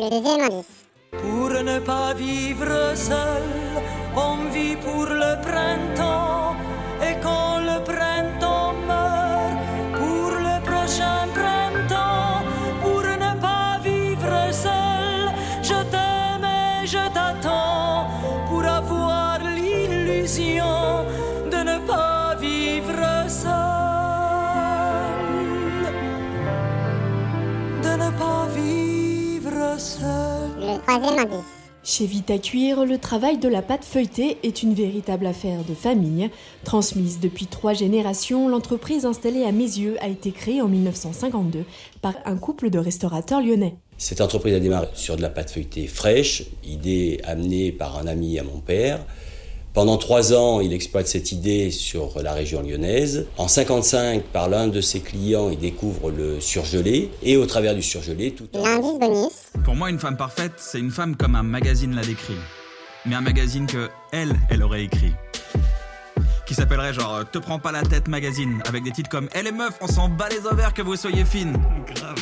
Le deuxième. Pour ne pas vivre seul, on vit pour le printemps. Et quand le printemps meurt, pour le prochain printemps, pour ne pas vivre seul, je t'aime et je t'attends. Pour avoir l'illusion de ne pas vivre seul. Le troisième indice. Chez Vita Cuir, le travail de la pâte feuilletée est une véritable affaire de famille. Transmise depuis trois générations, l'entreprise installée à Mézieux a été créée en 1952 par un couple de restaurateurs lyonnais. Cette entreprise a démarré sur de la pâte feuilletée fraîche, idée amenée par un ami à mon père. Pendant trois ans, il exploite cette idée sur la région lyonnaise. En 55, par l'un de ses clients, il découvre le surgelé. Et au travers du surgelé, tout en... L'indice bonus. Pour moi, une femme parfaite, c'est une femme comme un magazine l'a décrit. Mais un magazine que elle, elle aurait écrit. Qui s'appellerait genre Te prends pas la tête magazine, avec des titres comme Elle est meuf, on s'en bat les ovaires que vous soyez fine. Grave.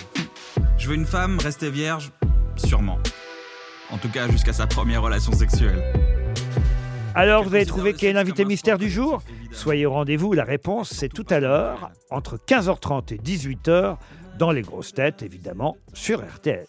Je veux une femme restée vierge, sûrement. En tout cas, jusqu'à sa première relation sexuelle. Alors, vous avez trouvé qui est l'invité mystère du jour Soyez au rendez-vous, la réponse c'est tout à l'heure, entre 15h30 et 18h, dans les grosses têtes, évidemment, sur RTL.